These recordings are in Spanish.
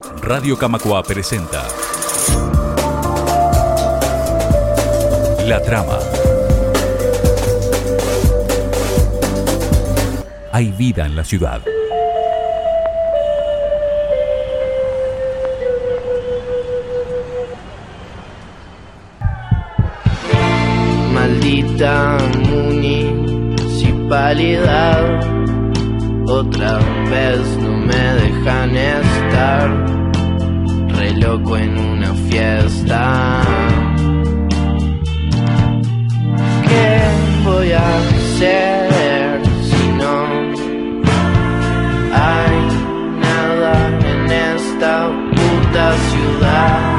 Radio Camacua presenta La Trama. Hay vida en la ciudad. Maldita municipalidad, otra vez no me dejan re loco en una fiesta. ¿Qué voy a hacer si no hay nada en esta puta ciudad?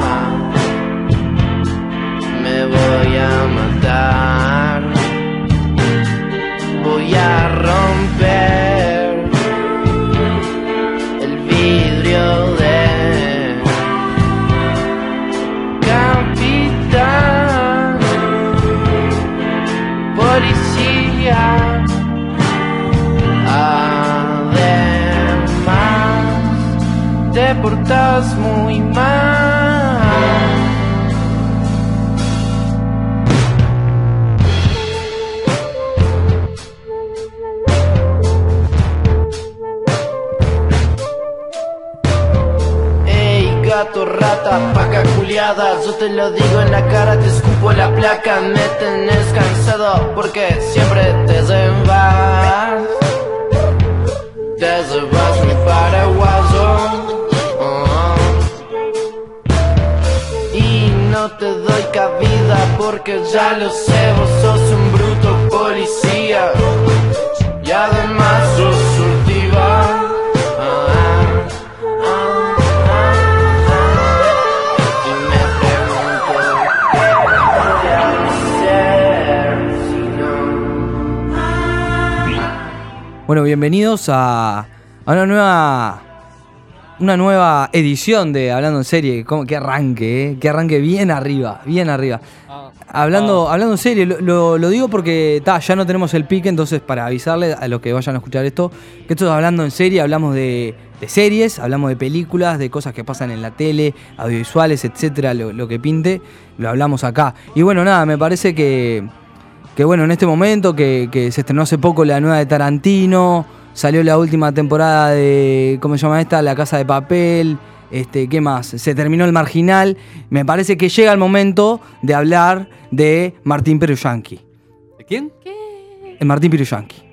me voy a matar. Voy a romper Te lo digo en la cara, te escupo la placa Me tenés cansado porque Bueno, bienvenidos a, a una nueva una nueva edición de Hablando en Serie. ¿Cómo? Que arranque, ¿eh? Que arranque bien arriba, bien arriba. Hablando, hablando en serio, lo, lo- lo digo porque ta, ya no tenemos el pique, entonces para avisarles a los que vayan a escuchar esto, que esto es hablando en serie, hablamos de, de series, hablamos de películas, de cosas que pasan en la tele, audiovisuales, etcétera, lo, lo que pinte, lo hablamos acá. Y bueno, nada, me parece que, que bueno, en este momento que, que se estrenó hace poco la nueva de Tarantino, salió la última temporada de, ¿cómo se llama esta? La Casa de Papel, este, ¿qué más? Se terminó el Marginal, me parece que llega el momento de hablar de Martín Peruyanqui. ¿De quién? El Martín Peruyanqui.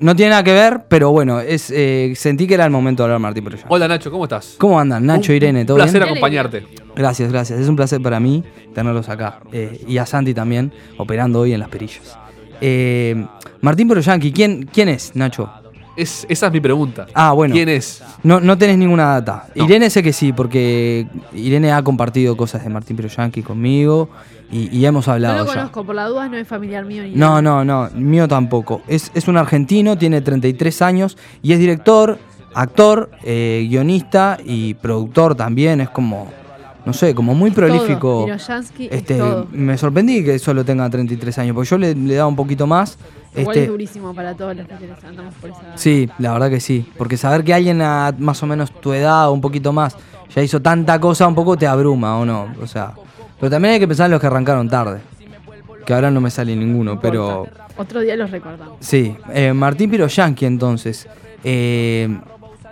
No tiene nada que ver, pero bueno, es, eh, sentí que era el momento de hablar de Martín Peruyanqui. Hola Nacho, ¿cómo estás? ¿Cómo andan? Nacho, Un- Irene, ¿todo Un placer bien? acompañarte. Gracias, gracias. Es un placer para mí tenerlos acá. Eh, y a Santi también, operando hoy en las perillas. Eh, Martín Peruyanqui, ¿quién, ¿quién es, Nacho? Es, esa es mi pregunta. Ah, bueno. ¿Quién es? No, no tenés ninguna data. No. Irene sé que sí, porque Irene ha compartido cosas de Martín Peruyanqui conmigo y, y hemos No hablado lo ya. conozco, por la duda no es familiar mío ni No, nada. no, no, mío tampoco. Es, es un argentino, tiene 33 años y es director, actor, eh, guionista y productor también. Es como, no sé, como muy prolífico. Es Este, todo. me sorprendí que solo tenga 33 años, porque yo le, le daba un poquito más. Igual Este, es durísimo para todos los que andamos por esa edad. Sí, la verdad que sí. Porque saber que alguien a más o menos tu edad o un poquito más ya hizo tanta cosa, un poco te abruma, ¿o no? O sea, pero también hay que pensar en los que arrancaron tarde. Que ahora no me sale ninguno, pero Otro día los recordamos. sí. Eh, Martín Piroyanqui, entonces. eh,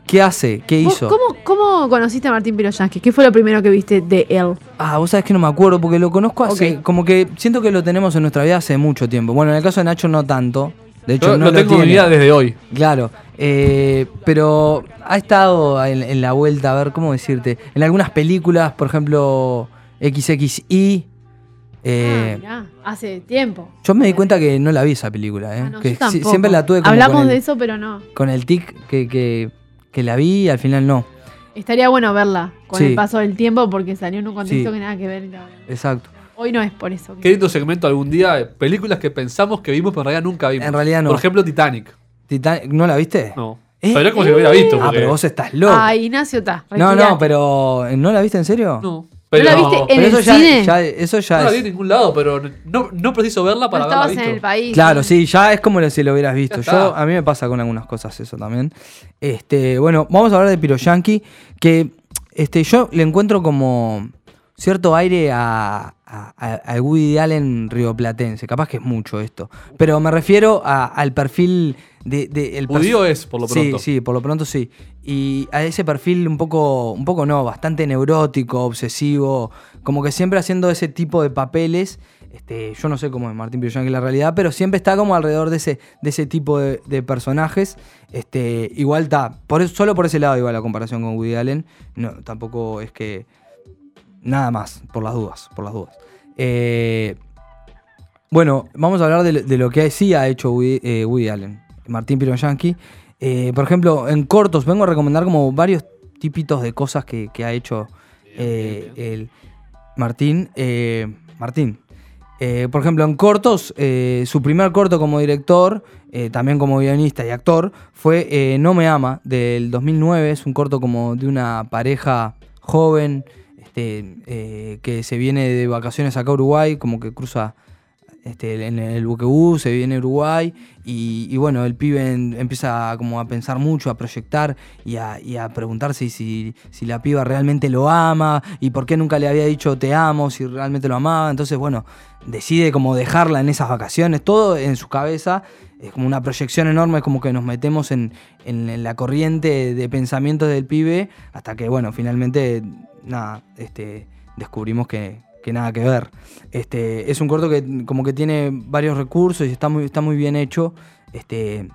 ¿Qué hace? ¿Qué ¿Vos hizo? ¿Cómo, ¿Cómo conociste a Martín Piroyansky? ¿Qué fue lo primero que viste de él? Ah, vos sabés que no me acuerdo porque lo conozco hace. Como que siento que lo tenemos en nuestra vida hace mucho tiempo. Bueno, en el caso de Nacho no tanto. De hecho, Yo no lo tengo en mi tiene. vida desde hoy. Claro, eh, pero ha estado en, en la vuelta, a ver cómo decirte, en algunas películas, por ejemplo, XXI. eh, ah, mirá, hace tiempo. yo me di cuenta que no la vi esa película, eh, Ah, no, que si- siempre la tuve como Hablamos con, de eso, pero no. con el tic que, que, que la vi y al final no. Estaría bueno verla con Sí. el paso del tiempo porque salió en un contexto Sí. que nada que ver. Exacto. Hoy no es por eso. que- Qué lindo segmento algún día. de Películas que pensamos que vimos, pero en realidad nunca vimos. En realidad no. Por ejemplo, Titanic. Titan- ¿No la viste? No. Eh, Pero era como si lo hubiera visto. Ah, porque- pero vos estás loco. Ah, Ignacio está. no, no, pero ¿no la viste en serio? No. ¿No la viste en Pero el eso ya, cine? ya- eso ya No la vi es- en ningún lado, pero no, no preciso verla No para haberla estabas visto. en el país. Claro, ¿no? sí, ya es como si lo hubieras visto. Ya Yo, está. a mí me pasa con algunas cosas eso también. Este, bueno, vamos a hablar de Piroyanqui, que Este, yo le encuentro como cierto aire a, a, a- al Woody Allen rioplatense. Capaz que es mucho esto. Pero me refiero a- al perfil de, de- el Judío es, por lo pronto. Sí, sí, por lo pronto sí. Y a ese perfil un poco, un poco no, bastante neurótico, obsesivo, como que siempre haciendo ese tipo de papeles. Este, yo no sé cómo es Martín Piroyanqui en la realidad, pero siempre está como alrededor de ese, de ese tipo de, de personajes. Este, igual está, por eso, solo por ese lado iba la comparación con Woody Allen. No, tampoco es que. Nada más, por las dudas, por las dudas. Eh, bueno, vamos a hablar de, lo- de lo que sí ha hecho Woody, eh, Woody Allen, Martín Piroyanqui. Eh, por ejemplo, en cortos, vengo a recomendar como varios tipitos de cosas que, que ha hecho el Martín. Martín. Por ejemplo, en cortos, su primer corto como director, también como guionista y actor, fue No me ama, del 2009. Es un corto como de una pareja joven este, eh, que se viene de vacaciones acá a Uruguay, como que cruza este, en el buquebús, se viene a Uruguay y, bueno, el pibe empieza como a pensar mucho, a proyectar y a, a preguntarse si, si la piba realmente lo ama y por qué nunca le había dicho te amo, si realmente lo amaba. Entonces, bueno, decide como dejarla en esas vacaciones, todo en su cabeza. Es como una proyección enorme, es como que nos metemos en, en- en la corriente de pensamientos del pibe hasta que, bueno, finalmente, nada, este, descubrimos que, que nada que ver. Este, es un corto que como que tiene varios recursos y está muy, está muy bien hecho. Este,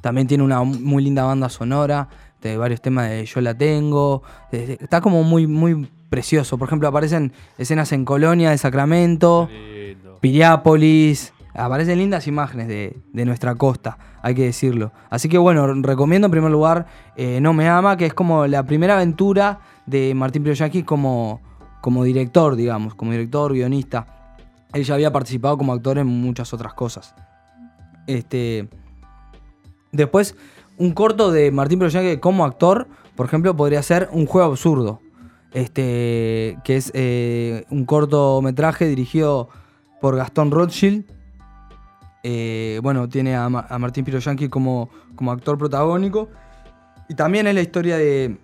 también tiene una muy linda banda sonora, de varios temas de Yo la tengo. Está como muy, muy precioso. Por ejemplo, aparecen escenas en Colonia de Sacramento. Piriápolis. Aparecen lindas imágenes de, de nuestra costa, hay que decirlo. Así que bueno, recomiendo en primer lugar eh, No me ama, que es como la primera aventura de Martín Piroyanqui como, como director, digamos, como director, guionista. Él ya había participado como actor en muchas otras cosas. Este, después, un corto de Martín Piroyanqui como actor, por ejemplo, podría ser Un juego absurdo. Este, que es eh, un cortometraje dirigido por Gastón Rothschild. Eh, bueno, tiene a, Ma- a Martín Piroyanqui como, como actor protagónico. Y también es la historia de,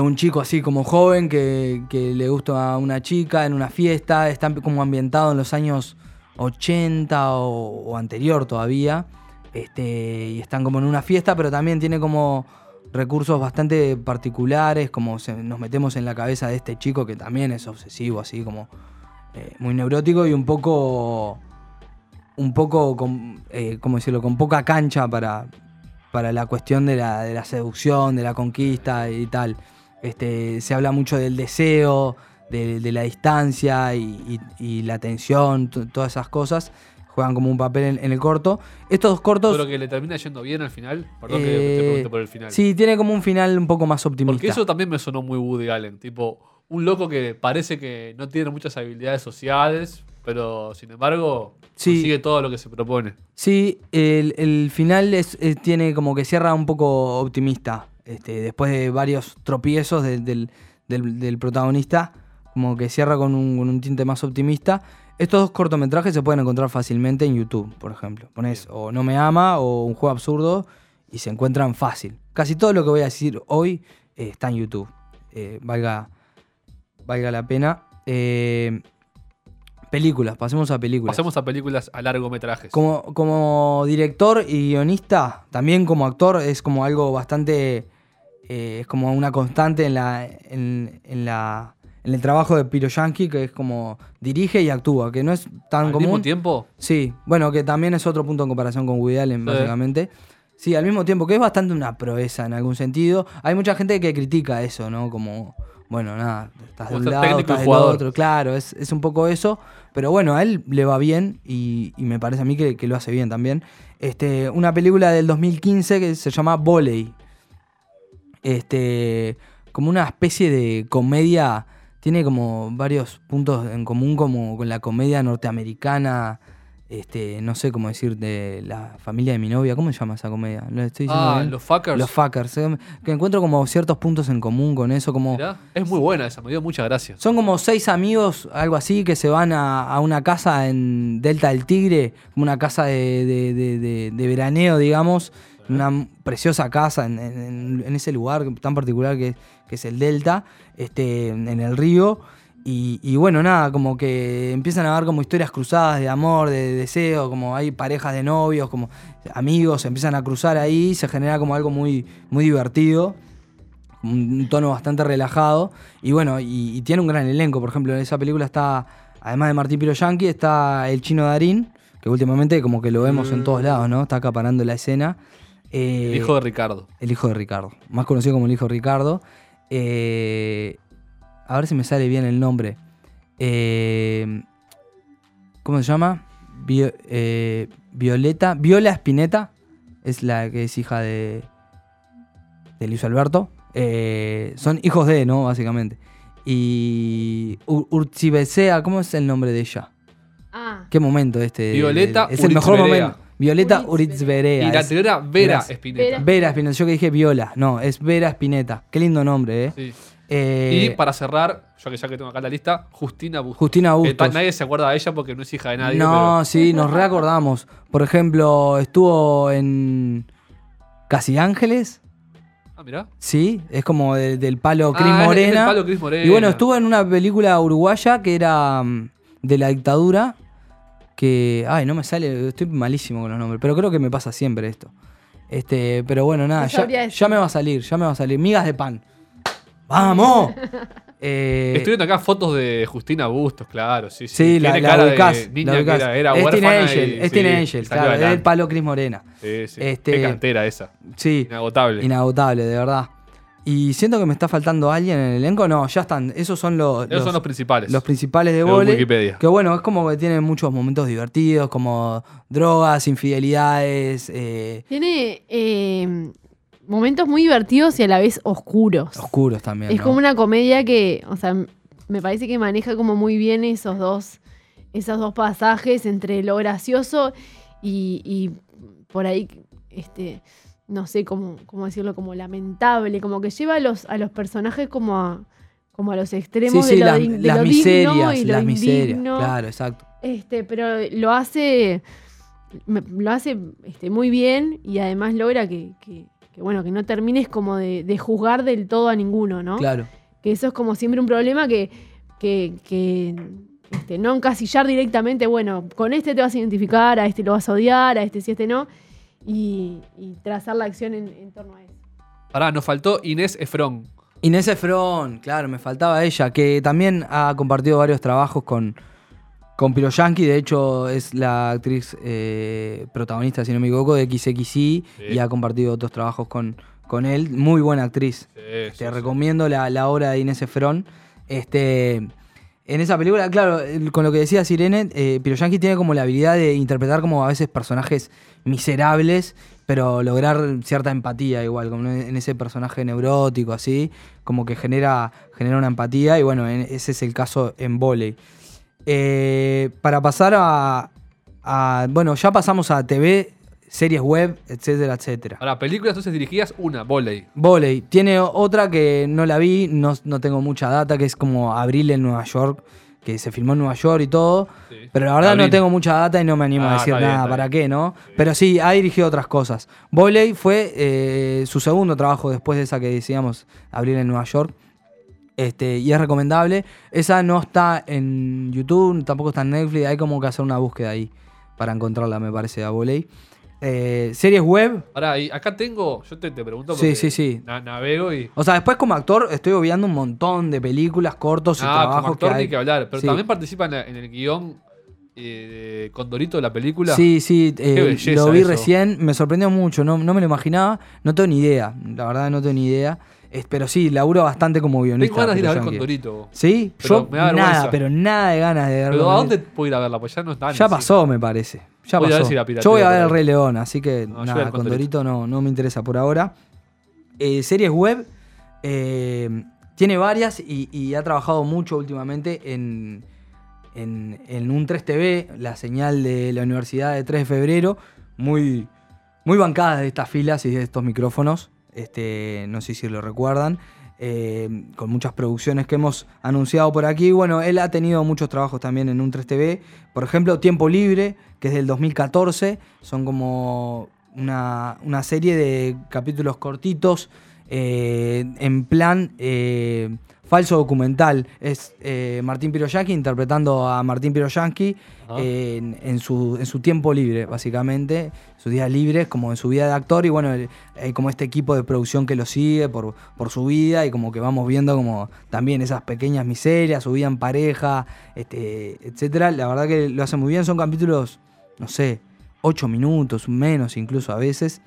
un chico así como joven que, le gusta a una chica en una fiesta. Está como ambientado en los años 80 o, o anterior todavía. Este, y están como en una fiesta, pero también tiene como recursos bastante particulares, como se- nos metemos en la cabeza de este chico que también es obsesivo, así como eh, muy neurótico y un poco, un poco, con, eh, ¿cómo decirlo?, con poca cancha para, para la cuestión de la, de la seducción, de la conquista y tal. Este, se habla mucho del deseo, de, de la distancia y, y- y la tensión, todas esas cosas juegan como un papel en, en el corto. Estos dos cortos... Pero que le termina yendo bien al final. Perdón que eh, te pregunte por el final. Sí, tiene como un final un poco más optimista. Porque eso también me sonó muy Woody Allen. Tipo, un loco que parece que no tiene muchas habilidades sociales, pero sin embargo Sí. consigue todo lo que se propone. Sí, el, el final es, es- tiene como que cierra un poco optimista. Este, después de varios tropiezos de- del, del- del protagonista, como que cierra con un, con un tinte más optimista. Estos dos cortometrajes se pueden encontrar fácilmente en YouTube, por ejemplo. Pones o No me ama o Un juego absurdo y se encuentran fácil. Casi todo lo que voy a decir hoy eh, está en YouTube. Eh, valga, valga la pena. Eh, películas, pasemos a películas. Pasemos a películas a largometrajes. Como, como director y guionista, también como actor, es como algo bastante. eh, es como una constante en la. En, en la. En el trabajo de Piro Yankee, que es como dirige y actúa, que no es tan Al común. mismo tiempo, Sí, bueno, que también es otro punto en comparación con Woody Allen, Sí. básicamente. Sí, al mismo tiempo, que es bastante una proeza en algún sentido. Hay mucha gente que critica eso, ¿no? Como, bueno, nada, estás de un lado, estás del otro. Claro, es, es un poco eso. Pero bueno, a él le va bien y, y me parece a mí que, que lo hace bien también. Este, una película del 2015 que se llama Volley. Este, como una especie de comedia. Tiene como varios puntos en común, como con la comedia norteamericana. Este, no sé cómo decir, de la familia de mi novia. ¿Cómo se llama esa comedia? ¿Lo estoy diciendo ah, bien? los fuckers. Los fuckers. eh, Que encuentro como ciertos puntos en común con eso. Como, Mirá, es muy buena esa, me dio muchas gracias. son como seis amigos, algo así, que se van a, a una casa en Delta del Tigre, como una casa de, de- de- de- de veraneo, digamos. una preciosa casa en, en- en ese lugar tan particular que, que es el Delta, este, en el río. Y, y bueno, nada, como que empiezan a ver como historias cruzadas de amor, de, deseo, como hay parejas de novios, como amigos, se empiezan a cruzar ahí, se genera como algo muy, muy divertido un tono bastante relajado. Y bueno, y, y tiene un gran elenco. Por ejemplo, en esa película está, además de Martín Piro Yankee, está el chino Darín, que últimamente como que lo vemos en todos lados, ¿no? Está acaparando la escena. Eh, El hijo de Ricardo. el hijo de Ricardo, más conocido como el hijo de Ricardo. Eh, a ver si me sale bien el nombre. Eh, ¿Cómo se llama? Eh, Violeta. Viola Spinetta es la que es hija de, de Luis Alberto. Eh, son hijos de, ¿no? Básicamente. Y Ur- ¿cómo es el nombre de ella? Ah, ¿Qué momento este? Violeta Es el mejor momento. Violeta Uritzberea. Y la anterior era Vera. Espineta. Vera Spinetta, yo que dije Viola, no, es Vera Spinetta. Qué lindo nombre, ¿eh? Sí. Eh, Y para cerrar, yo que ya que tengo acá la lista, Justina Bustos. Justina Bustos. nadie se acuerda de ella porque no es hija de nadie. no, pero- sí, nos reacordamos. Por ejemplo, estuvo en Casi Ángeles, Ah, mirá. sí, es como de- del palo Cris Ah, es palo Cris Morena. Y bueno, estuvo en una película uruguaya que era mm, de la dictadura. Que. Ay, no me sale. Estoy malísimo con los nombres. Pero creo que me pasa siempre esto. Este, pero bueno, nada, ya me va a salir, ya me va a salir. Migas de pan. ¡Vamos! Eh, Estoy viendo acá fotos de Justina Bustos, claro. Sí, sí. Sí, la, Tiene la cara ubicás, de niña la que ubicás. era, era es Teen huérfana Angel, y- es sí, Teen Angel, claro, el palo Cris Morena. Sí, sí. Este- Qué cantera esa. Sí, Inagotable. inagotable, de verdad. Y siento que me está faltando alguien en el elenco. No, ya están. Esos son los, Esos son los principales. los principales de vole. Wikipedia. Que bueno, es como que tienen muchos momentos divertidos, como drogas, infidelidades, eh, tiene eh, momentos muy divertidos y a la vez oscuros. oscuros también. Es ¿no? como una comedia que, o sea, me parece que maneja como muy bien esos dos, esos dos pasajes entre lo gracioso y, y por ahí, este, no sé cómo, cómo decirlo, como lamentable, como que lleva a los, a los personajes como a, como a los Sí, extremos sí, de lo, las, de las lo digno miserias, y lo las miserias. indigno. Claro, exacto. Este, pero lo hace. Lo hace este, muy bien y además logra que, que- que, bueno, que no termines como de, de juzgar del todo a ninguno, ¿no? Claro. Que eso es como siempre un problema que, que, que, este, no encasillar directamente, bueno, con este te vas a identificar, a este lo vas a odiar, a este sí, a este no, y, y trazar la acción en, en torno a eso. Pará, nos faltó Inés Efrón. Inés Efron, claro, me faltaba ella, que también ha compartido varios trabajos con, con Piro Yankee. De hecho, es la actriz eh, protagonista, si no me equivoco, de XXI y ha compartido otros trabajos con, con él. Muy buena actriz. Sí, Te sí, recomiendo la, la obra de Inés Efron. Este, en esa película, claro, con lo que decía Sirene, eh, Piro Yankee tiene como la habilidad de interpretar como a veces personajes miserables, pero lograr cierta empatía igual, como en ese personaje neurótico así, como que genera, genera una empatía y bueno, en- ese es el caso en Voley. Eh, para pasar a, a- Bueno, ya pasamos a TV, series web, etcétera, etcétera. Para películas entonces dirigidas, una, Voley. Voley. Tiene otra que no la vi, no, no tengo mucha data, que es como Abril en Nueva York, que se filmó en Nueva York y todo. Sí. Pero la verdad no tengo mucha data y no me animo a Ah, decir bien, nada. ¿Para qué, no? Pero sí, ha dirigido otras cosas. Voley fue eh, su segundo trabajo después de esa que decíamos, Abril en Nueva York. Este, y es recomendable. Esa no está en YouTube, tampoco está en Netflix. Hay como que hacer una búsqueda ahí para encontrarla, me parece, a Voley. Eh, series web, Pará, y acá tengo, yo te, te pregunto Sí, porque sí, sí. na- navego y... O sea, después como actor estoy obviando un montón de películas, cortos y Ah, trabajos como actor que hay. ni que hablar, pero Sí. también participa en, en el guion eh, Condorito de la película. Sí, sí, eh, lo vi eso. recién, me sorprendió mucho, no, no me lo imaginaba, no tengo ni idea, la verdad no tengo ni idea, pero sí, laburo bastante como guionista. Tengo ganas de ir a ver. Condorito. ¿Sí? Pero Yo me da nada, pero nada de ganas de verlo. Pero ¿a dónde puedo ir a verla? Pues ya no está. Ya pasó, me parece. Ya Voy a ver pasó. si la pirateo Yo voy a ver el. Rey León, así que No, nada, el Condorito no, no me interesa por ahora. Eh, series web, eh, tiene varias y, y ha trabajado mucho últimamente en, en, en un 3TV, la señal de la Universidad de 3 de Febrero, muy, muy bancada de estas filas y de estos micrófonos, este, no sé si lo recuerdan, eh, con muchas producciones que hemos anunciado por aquí. Bueno, él ha tenido muchos trabajos también en un 3TV, por ejemplo, Tiempo Libre, que es del 2014, son como una, una serie de capítulos cortitos eh, en plan eh, falso documental. Es eh, Martín Piroyanqui interpretando a Martín Piroyanqui Ajá. en, en su, en su tiempo libre, básicamente, sus días libres, como en su vida de actor, y bueno, hay como este equipo de producción que lo sigue por, por su vida, y como que vamos viendo como también esas pequeñas miserias, su vida en pareja, este, etcétera. La verdad que lo hace muy bien, son capítulos, no sé, ocho minutos, menos incluso a veces,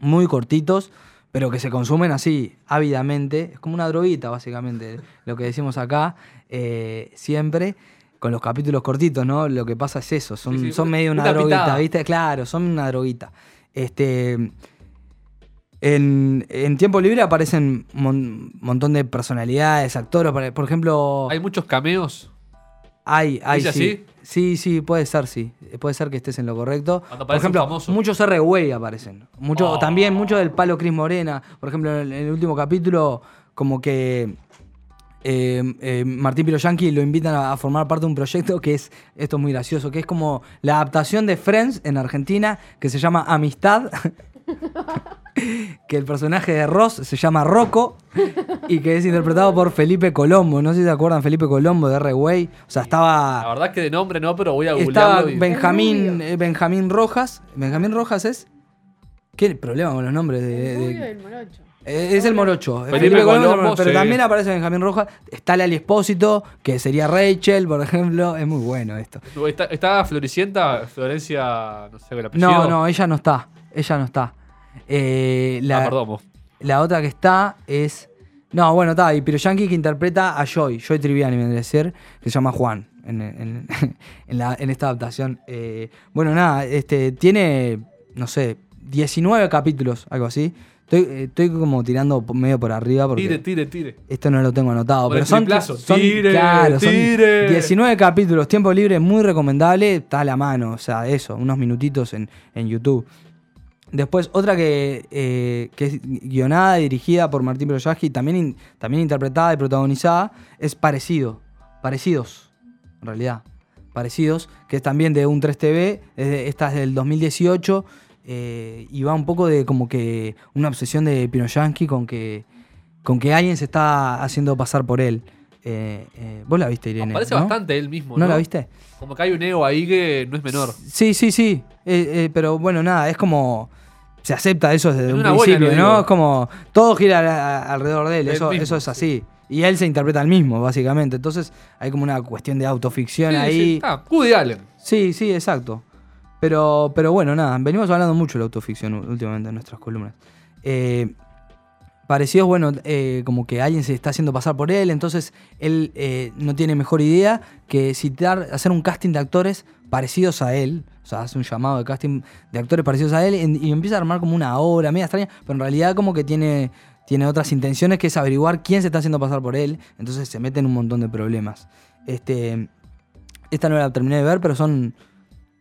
muy cortitos, pero que se consumen así, ávidamente. Es como una droguita, básicamente, lo que decimos acá, eh, siempre, con los capítulos cortitos, ¿no? Lo que pasa es eso, son, Sí, sí, son medio una, una droguita, pitada. ¿viste? Claro, son una droguita. Este. En, en tiempo libre aparecen un montón de personalidades, actores. Por ejemplo, Hay muchos cameos. Hay, hay, ¿Dice sí. así? Sí, sí, puede ser, sí. Puede ser que estés en lo correcto. Por ejemplo, muchos R-Way aparecen. Mucho, Oh. También muchos del palo Cris Morena. Por ejemplo, en el, en el último capítulo, como que eh, eh, Martín Piroyanqui lo invitan a, a formar parte de un proyecto que es, esto es muy gracioso, que es como la adaptación de Friends en Argentina, que se llama Amistad. que el personaje de Ross se llama Rocco y que es interpretado por Felipe Colombo. No sé si se acuerdan Felipe Colombo de R-Way. O sea, La estaba, verdad que de nombre no, pero voy a estaba googlearlo. y- Benjamín, eh, Benjamín Rojas. Benjamín Rojas es. ¿Qué problema con los nombres? De, morocho. eh, es el morocho. Felipe Felipe Colombo, Colombo, pero sí. también aparece Benjamín Rojas. Está Lali Espósito, que sería Rachel, por ejemplo. Es muy bueno esto. Está, está Floricienta, Florencia, no sé el apellido. No, no, ella no está. Ella no está. Eh, la, Ah. La otra que está es. No, bueno, está. Y Piroyanqui que interpreta a Joy, Joy Triviani, me decir, que se llama Juan en, en- en la- en esta adaptación. Eh, bueno, nada, este, tiene, no sé, 19 capítulos, algo así. Estoy, eh, estoy como tirando medio por arriba porque Tire, tire, tire. esto no lo tengo anotado. Por pero son, son, Tire, claro, son tire. 19 capítulos, tiempo libre, muy recomendable, está a la mano, o sea, eso, unos minutitos en, en YouTube. Después, otra que, eh, que es guionada y dirigida por Martín Piroyanqui, también, in- también interpretada y protagonizada, es Parecido. Parecidos, en realidad. Parecidos, que es también de un 3TV, es de- esta es del 2018, eh, y va un poco de como que una obsesión de Piroyanqui con que, con que alguien se está haciendo pasar por él. Eh, eh, Vos la viste, Irene. Parece ¿no? bastante él mismo. ¿No ¿no? la viste? Como que hay un ego ahí que no es menor. Sí, sí, sí. Pero bueno, nada, es como. Se acepta eso desde Es un principio, ¿no? Es como. Todo gira a- a- alrededor de él. Eso, mismo, eso es así. Y él se interpreta al mismo, básicamente. Entonces hay como una cuestión de autoficción Sí, sí. ahí. Ah, Woody Allen. Sí, sí, exacto. Pero, pero bueno, nada, venimos hablando mucho de la autoficción últimamente en nuestras columnas. Eh, parecidos, bueno, eh, como que alguien se está haciendo pasar por él, entonces él eh, no tiene mejor idea que citar, hacer un casting de actores parecidos a él. O sea, hace un llamado de casting de actores parecidos a él y empieza a armar como una obra media extraña, pero en realidad como que tiene, tiene otras intenciones que es averiguar quién se está haciendo pasar por él, entonces se mete en un montón de problemas. Este, esta no la terminé de ver, pero son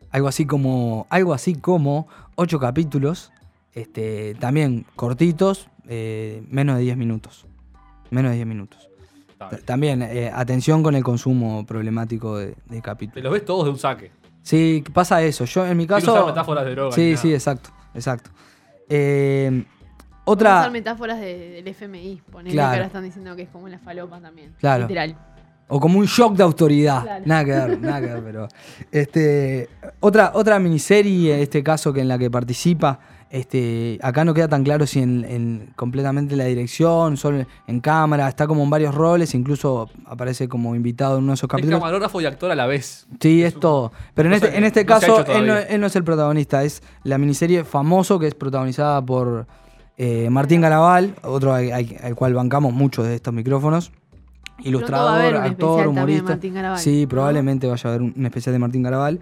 algo así como algo así como ocho capítulos este también cortitos eh, menos de 10 minutos menos de 10 minutos también eh, atención con el consumo problemático de, de Te capítulos los ves todos de un saque. sí pasa eso yo en mi caso usar metáforas de droga. sí sí exacto exacto Eh, otra usar metáforas de- del FMI. Ponele Claro. que ahora están diciendo que es como la falopa también. Claro. Literal. O como un shock de autoridad. Claro. Nada que ver, nada que ver, pero. Este, otra, otra miniserie, en este caso, que en la que participa. Este, acá no queda tan claro si en, en completamente la dirección, solo en cámara, está como en varios roles, incluso aparece como invitado en uno de esos Es capítulos. camarógrafo y actor a la vez. Sí, Es es todo. Pero en este, en este no caso, él no, todavía. él no es el protagonista, es la miniserie Famoso, que es protagonizada por eh, Martín Garabal, otro al, al- al cual bancamos mucho de estos micrófonos. Ilustrador, actor, humorista. Martín sí, ¿no? probablemente vaya a haber un, un especial de Martín Garabal.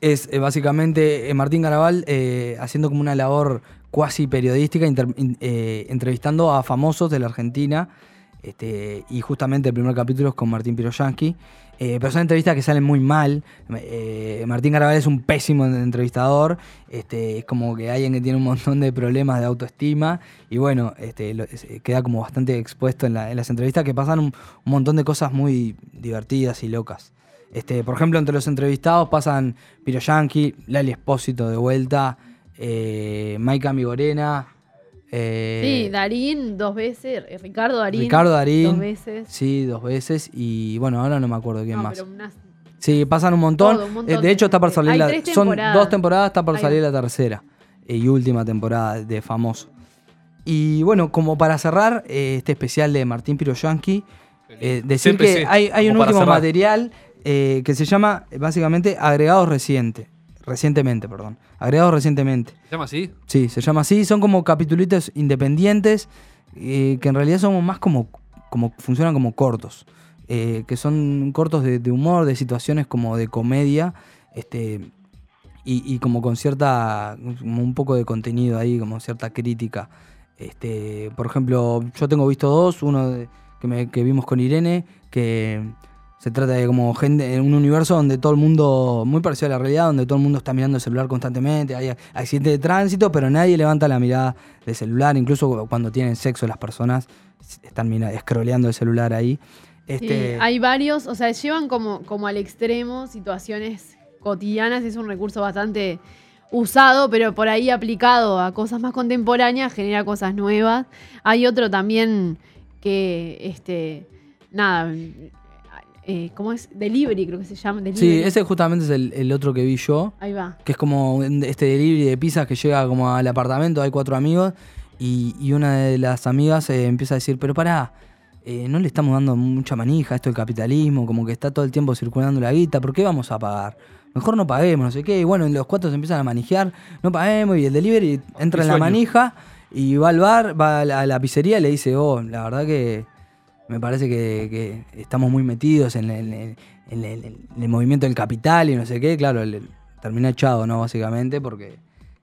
Es eh, básicamente eh, Martín Garabal eh, haciendo como una labor cuasi periodística, inter- in- entrevistando a famosos de la Argentina. Este, y justamente el primer capítulo es con Martín Piroyanqui. Eh, pero son entrevistas que salen muy mal. Eh, Martín Garabal es un pésimo entrevistador. Este, es como que alguien que tiene un montón de problemas de autoestima. Y bueno, este, es- queda como bastante expuesto en, la- en las entrevistas que pasan un, montón de cosas muy divertidas y locas. Este, por ejemplo, entre los entrevistados pasan Piroyanqui, Lali Espósito de vuelta, eh, Maika Migorena. Eh, Sí, Darín dos veces, eh, Ricardo Darín. Ricardo Darín. Dos veces. Sí, dos veces. Y bueno, ahora no me acuerdo quién No, más. pero unas- Sí, pasan un montón. Todo, un montón Eh, de de hecho, está por gente. salir Hay la. tres Son dos temporadas, está por Ahí salir la tercera. y última temporada de Famoso. Y bueno, como para cerrar eh, este especial de Martín Piroyanqui, eh, decir CPC, que hay, hay un para último cerrar. material eh, que se llama básicamente Agregados Reciente. Recientemente, perdón. Agregados recientemente. ¿Se llama así? Sí, se llama así. Son como capitulitos independientes eh, que en realidad son más como, como funcionan como cortos. eh, que son cortos de, de humor, de situaciones como de comedia. Este, y, y como con cierta. como un poco de contenido ahí, como cierta crítica. Este, por ejemplo, yo tengo visto dos, uno de- que, me- que vimos con Irene, que se trata de como gente en un universo donde todo el mundo, muy parecido a la realidad, donde todo el mundo está mirando el celular constantemente, hay accidentes de tránsito, pero nadie levanta la mirada del celular, incluso cuando tienen sexo las personas están mira, scrolleando el celular ahí. Este, hay varios, o sea, llevan como, como al extremo situaciones cotidianas, es un recurso bastante usado, pero por ahí aplicado a cosas más contemporáneas genera cosas nuevas. Hay otro también que, este, nada, eh, ¿cómo es? Delivery creo que se llama. sí, ese justamente es el, el otro que vi yo. Ahí va. que es como este delivery de pizzas que llega como al apartamento, hay cuatro amigos, y, y una de las amigas eh, empieza a decir, pero pará, eh, no le estamos dando mucha manija a esto del capitalismo, como que está todo el tiempo circulando la guita, ¿por qué vamos a pagar? Mejor no paguemos, no sé qué, y bueno, los cuatro se empiezan a manijear, no paguemos, y el delivery entra en la manija, y va al bar, va a la, a la pizzería y le dice, oh, la verdad que me parece que, que estamos muy metidos en, el- en el- en el- en el movimiento del capital y no sé qué. Claro, termina echado, ¿no? Básicamente, porque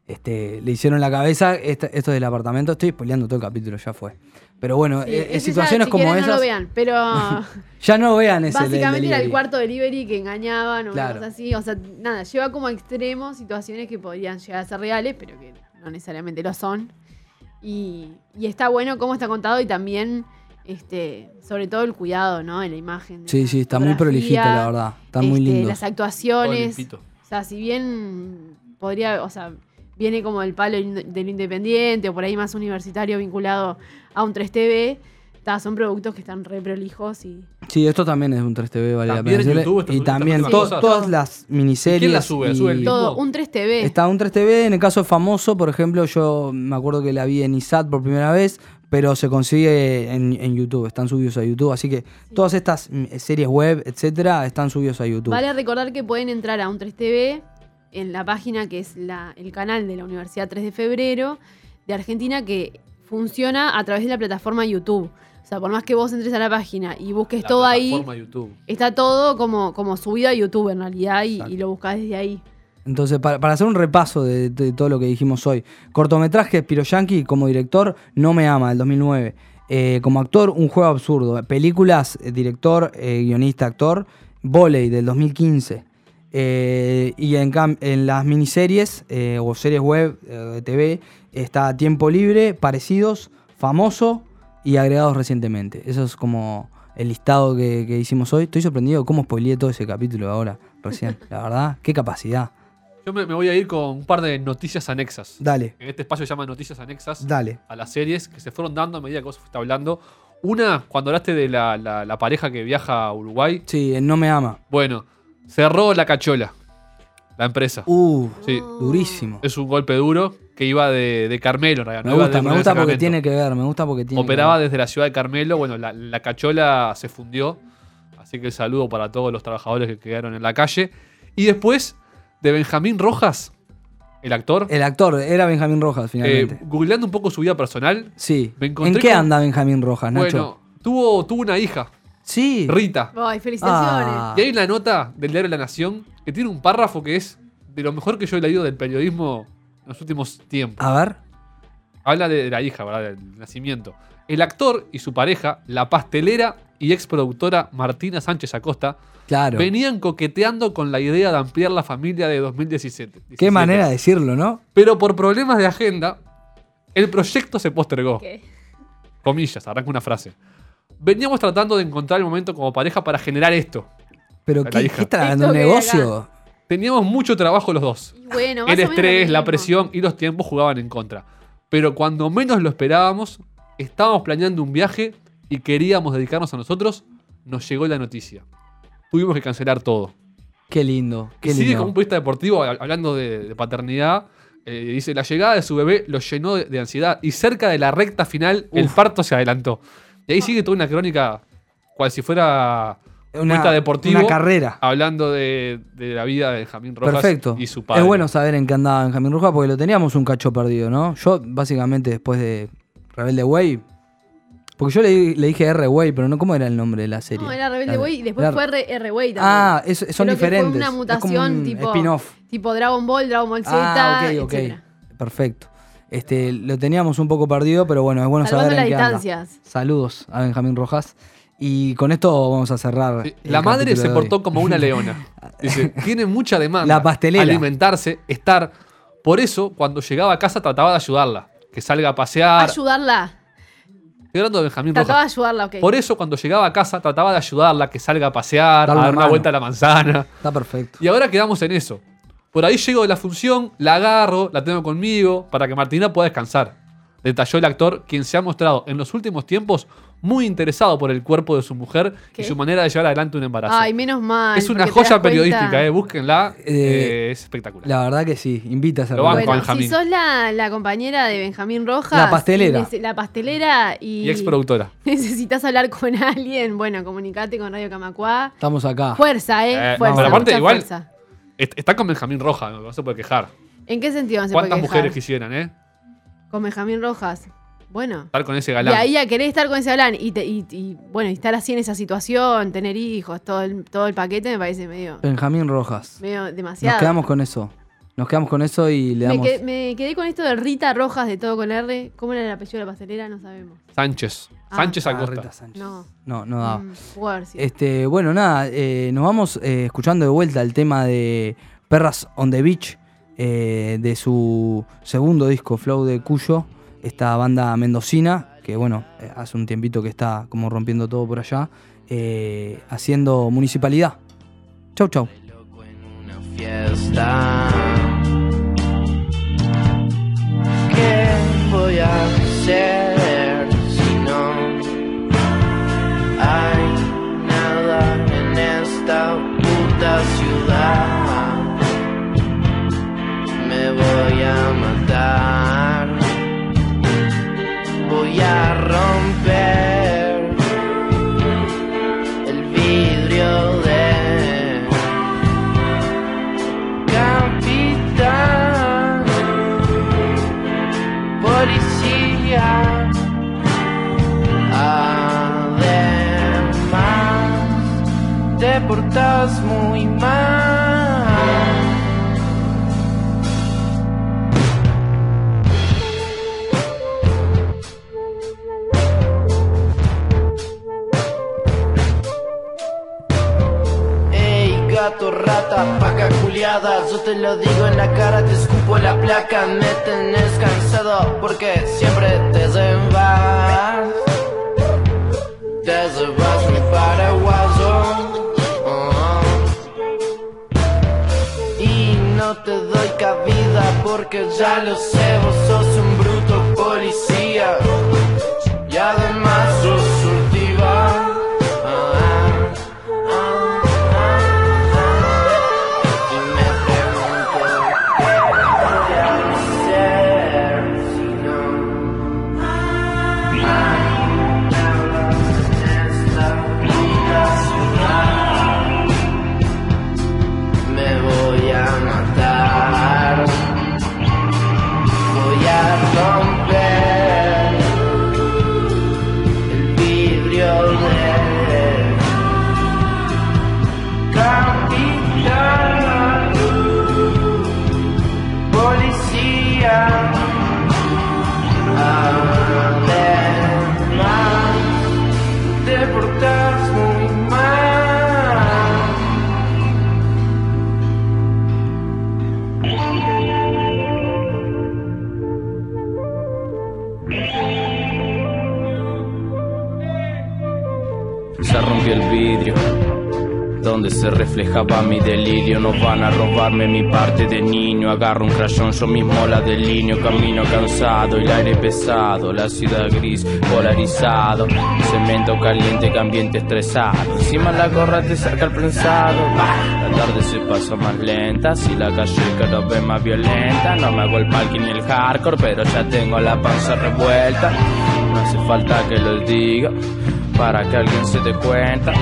este, le hicieron la cabeza esta- esto del apartamento. Estoy spoileando todo el capítulo, ya fue. Pero bueno, Sí, eh, situaciones si como esas. No lo vean, pero Ya no vean ese del básicamente era el cuarto delivery que engañaban o Claro. una cosa así. O sea, nada, lleva como a extremos situaciones que podrían llegar a ser reales, pero que no necesariamente lo son. Y, y está bueno cómo está contado y también, este, sobre todo el cuidado, ¿no? En la imagen. de Sí, la sí, está muy prolijito, la verdad. Están muy este, lindos. Las actuaciones. O sea, si bien podría, o sea, viene como el palo del del independiente o por ahí más universitario vinculado a un 3TV, ta, son productos que están re prolijos y Sí, esto también es un 3TV, vale la pena. YouTube está Y también estas to- cosas. todas las miniseries. ¿Quién la sube? y- ¿Sube el todo, un 3TV. Está un 3TV, en el caso de Famoso, por ejemplo, yo me acuerdo que la vi en ISAT por primera vez, pero se consigue en, en YouTube, están subidos a YouTube, así que todas estas mm, series web, etcétera, están subidos a YouTube. Vale recordar que pueden entrar a un 3TV en la página que es la, el canal de la Universidad 3 de Febrero de Argentina que funciona a través de la plataforma YouTube. O sea, por más que vos entres a la página y busques La todo ahí, YouTube. está todo como, como subido a YouTube en realidad y, lo buscás desde ahí. Entonces, para, para hacer un repaso de, todo lo que dijimos hoy, cortometraje Piroyanqui como director, No me ama, del 2009. Eh, como actor, Un juego absurdo. Películas, eh, director, eh, guionista, actor, Voley, del 2015. Eh, y en, en las miniseries o series web de TV está Tiempo Libre, Parecidos, Famoso y agregados recientemente. Eso es como el listado que, que hicimos hoy. Estoy sorprendido cómo spoileé todo ese capítulo ahora, recién. La verdad, qué capacidad. Yo me, me voy a ir con un par de noticias anexas. Dale, En este espacio se llama noticias anexas dale. a las series que se fueron dando a medida que vos fuiste hablando. Una, cuando hablaste de la, la- la pareja que viaja a Uruguay. Sí, en No Me Ama. Bueno, cerró la cachola. La empresa. Uh, Sí. durísimo. Es un golpe duro que iba de, de Carmelo, en realidad. Me no gusta, me gusta porque tiene que ver, me gusta porque tiene Operaba que desde la ciudad de Carmelo. Bueno, la, la cachola se fundió. Así que el saludo para todos los trabajadores que quedaron en la calle. Y después de Benjamín Rojas, el actor. El actor era Benjamín Rojas, eh, finalmente. googleando un poco su vida personal. sí. me ¿En encontré qué con- anda Benjamín Rojas, Nacho? Bueno, tuvo, tuvo una hija, sí. Rita. Ay, felicitaciones. Ah. Y hay una nota del diario La Nación que tiene un párrafo que es de lo mejor que yo he leído del periodismo en los últimos tiempos. A ver. Habla de la hija, ¿verdad? Del nacimiento. El actor y su pareja, la pastelera y exproductora Martina Sánchez Acosta, Claro. venían coqueteando con la idea de ampliar la familia de 2017. Qué manera de decirlo, ¿no? Pero por problemas de agenda, el proyecto se postergó. ¿Qué? Comillas, arranca una frase. Veníamos tratando de encontrar el momento como pareja para generar esto. Pero ¿qué, qué está dando un negocio? Teníamos mucho trabajo los dos. Y bueno, más El estrés, la presión y los tiempos jugaban en contra. Pero cuando menos lo esperábamos, estábamos planeando un viaje y queríamos dedicarnos a nosotros, nos llegó la noticia. Tuvimos que cancelar todo. Qué lindo, qué Y sigue lindo. como un periodista deportivo hab- hablando de, de paternidad. eh, dice, la llegada de su bebé lo llenó de, de ansiedad y cerca de la recta final el parto se adelantó. Y ahí sigue toda una crónica, cual si fuera un periodista deportivo, una carrera. hablando de, de la vida de Benjamín Rojas Perfecto. y su padre. Es bueno saber en qué andaba Benjamín Rojas porque lo teníamos un cacho perdido, ¿no? Yo, básicamente, después de Rebelde Way. Porque yo le, le dije R Way, pero no, ¿cómo era el nombre de la serie? No, era Rebelde Way y después fue R, R Way también. Ah, es- son Creo que fue diferentes. una Es como mutación un tipo, spin-off. tipo Dragon Ball, Dragon Ball Z, Ah, ok, ok. etcétera. Perfecto. Este, lo teníamos un poco perdido, pero bueno, es bueno Salvando saber en las qué anda. distancias. Saludos a Benjamín Rojas. Y con esto vamos a cerrar. Sí, La madre se portó como una leona. Dice, tiene mucha demanda. La pastelera. Alimentarse, estar. Por eso, cuando llegaba a casa, trataba de ayudarla. Que salga a pasear. Ayudarla. Estoy hablando de Benjamín Trataba de ayudarla, ok. Por eso, cuando llegaba a casa, trataba de ayudarla, que salga a pasear, Darle a dar una una mano. vuelta a la manzana. Está perfecto. Y ahora quedamos en eso. Por ahí llego de la función, la agarro, la tengo conmigo, para que Martina pueda descansar. Detalló el actor, quien se ha mostrado en los últimos tiempos muy interesado por el cuerpo de su mujer ¿Qué? y su manera de llevar adelante un embarazo. Ay, menos mal. es una joya periodística, eh, búsquenla. Eh, eh, es espectacular. La verdad que sí, invita a Lo banco, Bueno, Benjamín. si sos la, la compañera de Benjamín Rojas. La pastelera. y La pastelera y. Y ex productora. necesitas hablar con alguien, bueno, comunicate con Radio Camacuá. Estamos acá. Fuerza, ¿eh? Eh, fuerza, pero aparte, mucha igual- fuerza. Está con Benjamín Roja, no se puede quejar. ¿En qué sentido no se puede ¿Cuántas quejar? mujeres quisieran, eh? Con Benjamín Rojas. Bueno. Estar con ese Y galán. ahí a querer estar con ese galán y, te- y- y, bueno, y estar así en esa situación, tener hijos, todo el, todo el paquete me parece medio, Benjamín Rojas. medio demasiado. Nos quedamos con eso. Nos quedamos con eso y le me, damos. quedé, me quedé con esto de Rita Rojas de todo con R. ¿Cómo era el apellido de la pastelera? No sabemos. Sánchez. Ah. Sánchez Ah, Acosta. Rita Sánchez. No. No, no daba. Mm. Este, bueno, nada, eh, nos vamos eh, escuchando de vuelta el tema de Perras on the Beach, eh, de su segundo disco, Flow de Cuyo, esta banda mendocina, que bueno, eh, hace un tiempito que está como rompiendo todo por allá, eh, haciendo municipalidad. Chau, chau. loco en una fiesta. ¿Qué voy a hacer portas muy mal. Ey, gato, rata, paca culiada Yo te lo digo en la cara, te escupo la placa Me tenés cansado porque siempre te vas Te llevas mi paraguayo porque ya lo sé Vos sos un bruto policía. Y además sos No van a robarme mi parte de niño. Agarro un crayón, yo mismo la delineo. Camino cansado, el aire pesado, la ciudad gris, polarizado. Cemento caliente, ambiente estresado. Encima la gorra te saca el prensado. La tarde se pasa más lenta, si la calle cada vez más violenta. No me hago el parking ni el hardcore, pero ya tengo la panza revuelta. No hace falta que lo diga para que alguien se dé cuenta.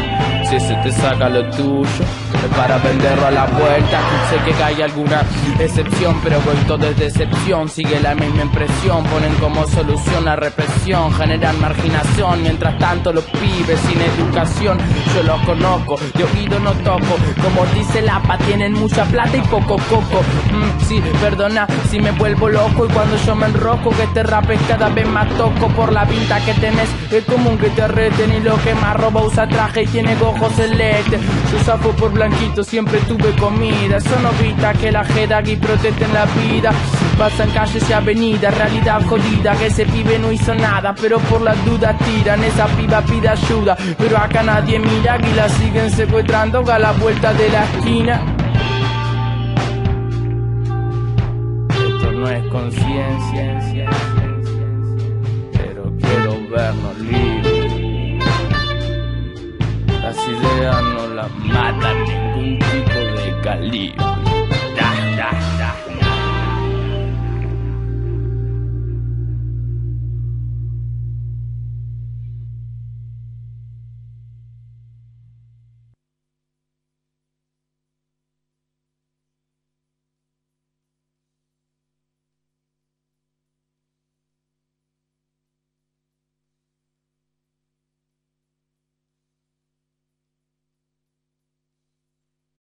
Si se te saca lo tuyo, es para venderlo a la vuelta. Sé que hay alguna excepción, pero vuelto de decepción. Sigue la misma impresión, ponen como solución la represión, generan marginación. Mientras tanto, los pibes sin educación, yo los conozco, de oído no toco. Como dice la APA, tienen mucha plata y poco coco. Mm, sí, perdona si me vuelvo loco y cuando yo me enroco, que te rapes cada vez más toco por la pinta que tenés. Es común que te reten y lo que más roba usa traje y tiene ojos celeste. Yo sapo por blanquito, siempre tuve comida. Eso no que la jeda aquí proteste en la vida. Pasan calles y avenidas, realidad jodida. Que ese pibe no hizo nada, pero por las dudas tiran. Esa piba pide ayuda, pero acá nadie mira. Y la siguen secuestrando a la vuelta de la esquina. Esto no es conciencia, pero quiero vernos libres. No las matan ningún tipo de calibre.